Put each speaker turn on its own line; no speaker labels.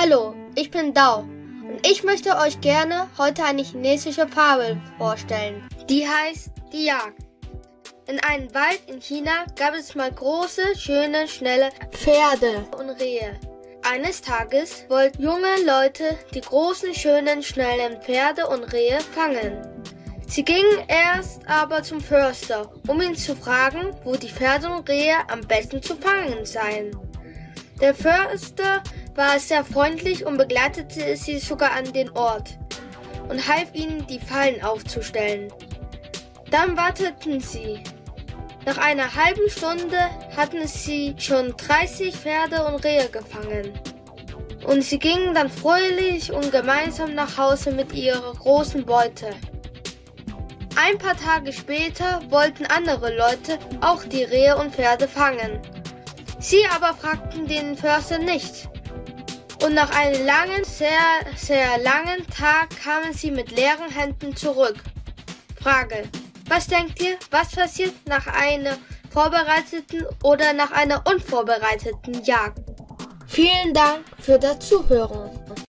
Hallo, ich bin Dao und ich möchte euch gerne heute eine chinesische Fabel vorstellen. Die heißt Die Jagd. In einem Wald in China gab es mal große, schöne, schnelle Pferde und Rehe. Eines Tages wollten junge Leute die großen, schönen, schnellen Pferde und Rehe fangen. Sie gingen erst aber zum Förster, um ihn zu fragen, wo die Pferde und Rehe am besten zu fangen seien. Der Förster war sehr freundlich und begleitete sie sogar an den Ort und half ihnen, die Fallen aufzustellen. Dann warteten sie. Nach einer halben Stunde hatten sie schon 30 Pferde und Rehe gefangen. Und sie gingen dann fröhlich und gemeinsam nach Hause mit ihrer großen Beute. Ein paar Tage später wollten andere Leute auch die Rehe und Pferde fangen. Sie aber fragten den Förster nicht. Und nach einem langen, sehr, sehr langen Tag kamen sie mit leeren Händen zurück. Frage. Was denkt ihr, was passiert nach einer vorbereiteten oder nach einer unvorbereiteten Jagd? Vielen Dank für das Zuhören.